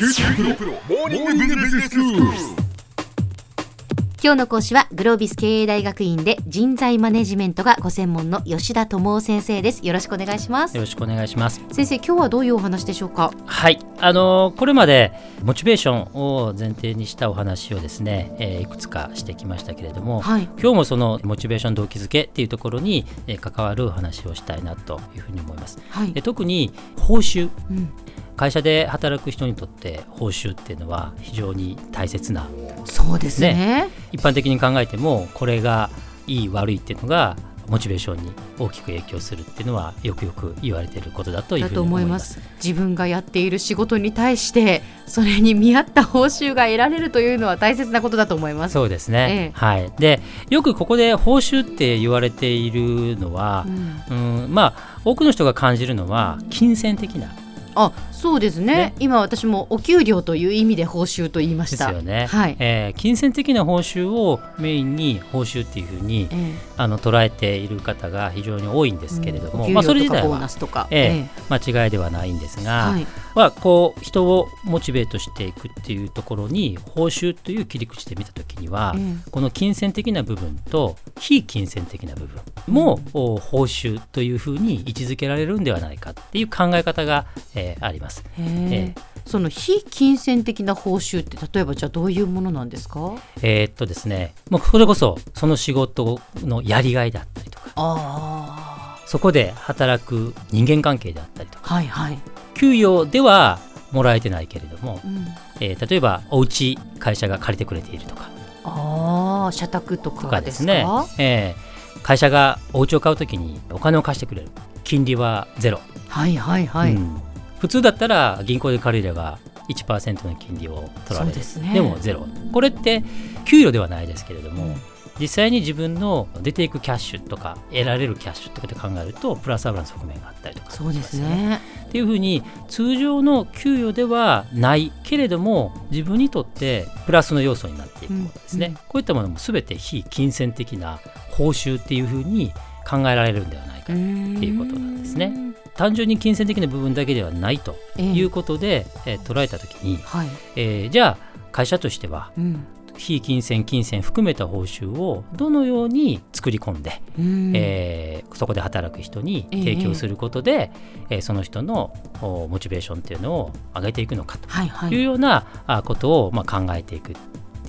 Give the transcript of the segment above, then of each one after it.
QTPro モーニングビジネススクール。今日の講師はグロービス経営大学院で人材マネジメントがご専門の吉田智夫先生です。よろしくお願いします。よろしくお願いします。先生今日はどういうお話でしょうか？はい、あのーこれまでモチベーションを前提にしたお話をですね、えーいくつかしてきましたけれども、はい。今日もそのモチベーション動機づけっていうところに、えー関わるお話をしたいなというふうに思います。はい。で特に報酬。うん会社で働く人にとって報酬っていうのは非常に大切なそうですね。一般的に考えてもこれがいい悪いっていうのがモチベーションに大きく影響するっていうのはよくよく言われていることだというふうに思いま。す。自分がやっている仕事に対してそれに見合った報酬が得られるというのは大切なことだと思います。そうですね、ええ。はい、でよくここで報酬って言われているのはう、ん。うんまあ多くの人が感じるのは金銭的なあそうですね。ね。今私もお給料という意味で報酬と言いまでした。すよね、はい。えー金銭的な報酬をメインに報酬っていうふうにえあの捉えている方が非常に多いんですけれども、うん。まあ、それ自体はええ間違いではないんですが、はい。まあ、こう人をモチベートしていくっていうところに報酬という切り口で見た時には、えこの金銭的な部分と非金銭的な部分も、お報酬というふうに位置づけられるんではないかっていう考え方が、えーあります。えへえその非金銭的な報酬って例えばじゃあどういうものなんですか？えーっとですね、もうそれこそその仕事のやりがいだったりとか、あそこで働く人間関係であったりとか、あはいはい、給与ではもらえてないけれども、うん、えー例えばお家会社が借りてくれているとか、ああ社宅ととかでか？ですすね、えー会社がお家を買うときにお金を貸してくれる。金利はゼロ、はいはいはい、うん普通だったら銀行で借りれば1%の金利を取られる。ですね。もゼロ。これって給与ではないですけれども、うん。実際に自分の出ていくキャッシュとか得られるキャッシュとかで考えるとプラスアルファの側面があったりとかそうですね。っていうふうに通常の給与ではないけれども自分にとってプラスの要素になっていくものですね、うんうん。こういったものも全て非金銭的な報酬っていうふうに考えられるんではないか、っていうことなんですね単純に金銭的な部分だけではないということで、えー捉えた時に、はい、えーじゃあ会社としてはうん。非金銭金銭含めた報酬をどのように作り込んで、うん。えーそこで働く人に提供することで、えーその人のおモチベーションっていうのを上げていくのかというようなあことを、まあ、考えていく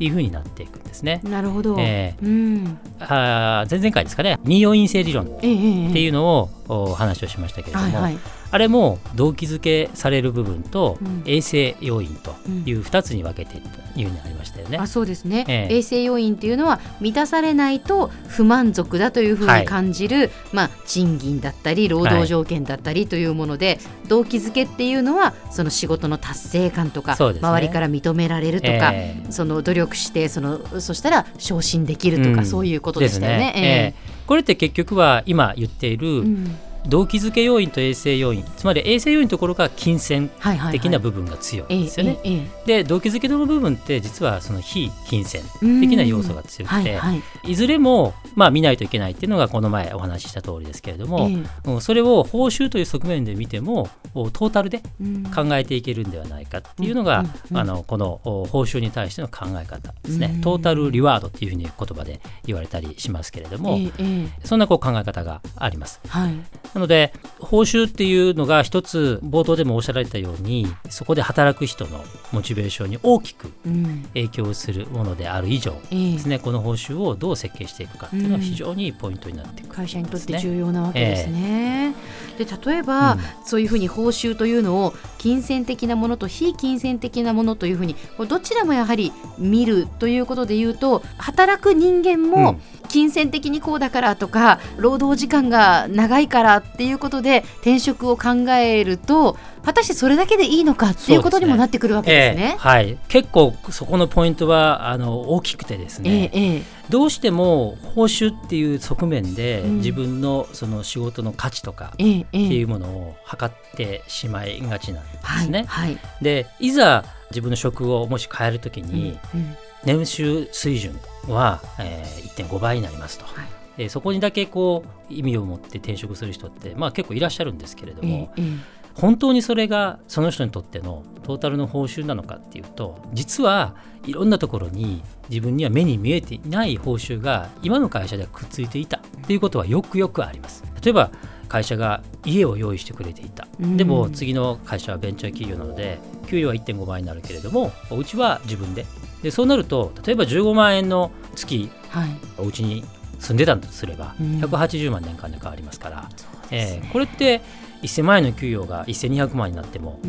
っていうふうになっていくんですね。なるほど、えうん。あー前々回ですかね。二要因性理論っええええていうのをお話をしましたけれども、はいはいあれも動機づけされる部分とうん。衛生要因という2つに分けてというにありましたよね。あそうですね、ええ。衛生要因っていうのは満たされないと不満足だというふうに感じる、まあ、賃金だったり労働条件だったりというもので、動機づけっていうのはその仕事の達成感とか、ね。周りから認められるとか、ええ。その努力してそのそしたら昇進できるとか、うん。そういうことでしたよね。ですええ。これって結局は今言っていええるうん動機づけ要因と衛生要因つまり衛生要因のところが金銭的な部分が強いんですよね。で動機づけの部分って実はその非金銭うん。的な要素が強くて、はいはい。いずれもまあ見ないといけないっていうのがこの前お話しした通りですけれども、えそれを報酬という側面で見てもおトータルでうん。考えていけるんではないかっていうのが、あのこのお報酬に対しての考え方ですね、うん。トータルリワードっていうふうに言葉で言われたりしますけれども、え。そんなこう考え方があります。はいなので報酬っていうのが一つ冒頭でもおっしゃられたようにそこで働く人のモチベーションに大きくうん。影響するものである以上ええ。ですね、この報酬をどう設計していくかっていうのは非常にポイントになっていく、会社にとって重要なわけですね。で例えば、うん。そういうふうに報酬というのを金銭的なものと非金銭的なものというふうにどちらもやはり見るということで言うと働く人間もうん金銭的にこうだからとか労働時間が長いからっていうことで転職を考えると果たしてそれだけでいいのかっていうことにもなってくるわけですね。ええ。はい、結構そこのポイントはあの大きくてですええね、ええ。どうしても報酬っていう側面でうん。自分のその仕事の価値とかってえいうものを測ってしまいがちなんですね。はいはい。でいざ自分の職をもし変えるときに、うん年収水準は、えー1.5倍になりますと、はい。えーそこにだけこう意味を持って転職する人って、まあ、結構いらっしゃるんですけれども、ええええ。本当にそれがその人にとってのトータルの報酬なのかっていうと実はいろんなところに自分には目に見えていない報酬が今の会社ではくっついていたっていうことはよくよくあります。例えば会社が家を用意してくれていた、でも次の会社はベンチャー企業なので給与は1.5倍になるけれどもお家は自分ででそうなると例えば15万円の月、はい、お家に住んでたとすれば180万年間で変わりますから、うん、えー、これって1000万円の給与が1200万になっても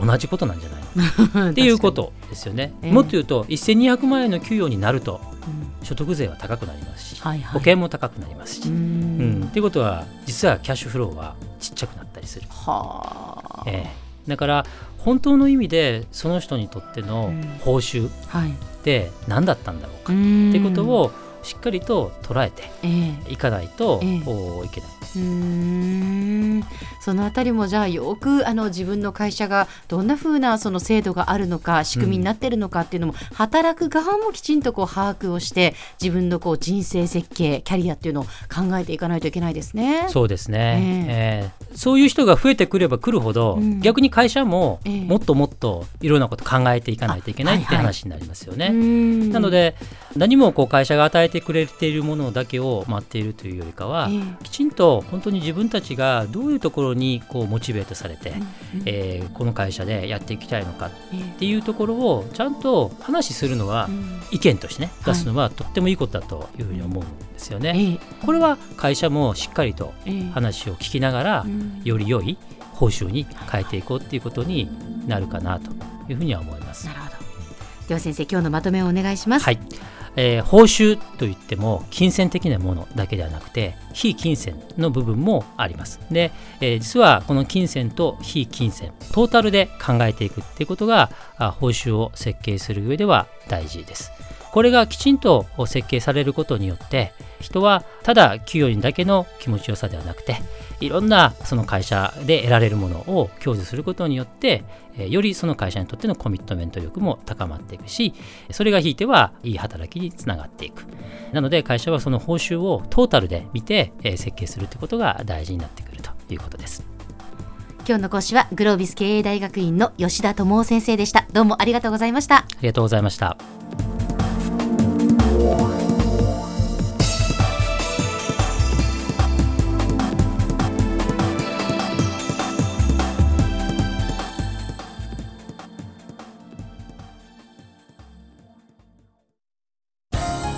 同じことなんじゃないの、っていうことですよね、えー、もっと言うと1200万円の給与になると所得税は高くなりますし、はいはい、保険も高くなりますし。うん、っていうことは実はキャッシュフローはちっちゃくなったりする。はえー、だから本当の意味でその人にとっての報酬って何だったんだろうか。ってことをしっかりと捉えていかないと、いけない。うんそのあたりもじゃあよくあの自分の会社がどんなふうなその制度があるのか仕組みになっているのかっていうのも、うん、働く側もきちんとこう把握をして自分のこう人生設計キャリアっていうのを考えていかないといけないですね。そうですね、えー、えー、そういう人が増えてくればくるほど、うん、逆に会社ももっともっといろんなこと考えていかないといけないって話になりますよね。はいはい、なので何もこう会社が与えてくれているものだけを待っているというよりかは、えー、きちんと本当に自分たちがどういうところにこうモチベートされて、えー、この会社でやっていきたいのかっていうところをちゃんと話するのは、意見としてね出すのはとってもいいことだというふうに思うんですよね。これは会社もしっかりと話を聞きながら、より良い報酬に変えていこうっていうことになるかなというふうには思います。なるほど。では先生今日のまとめをお願いします。はいえー、報酬といっても金銭的なものだけではなくて非金銭の部分もあります。で、えー、実はこの金銭と非金銭トータルで考えていくっていうことが報酬を設計する上では大事です。これがきちんと設計されることによって人はただ給与にだけの気持ちよさではなくていろんなその会社で得られるものを享受することによってよりその会社にとってのコミットメント力も高まっていくしそれがひいてはいい働きにつながっていく。なので会社はその報酬をトータルで見て設計するということが大事になってくるということです。今日の講師はグロービス経営大学院の吉田智夫先生でした。どうもありがとうございました。ありがとうございました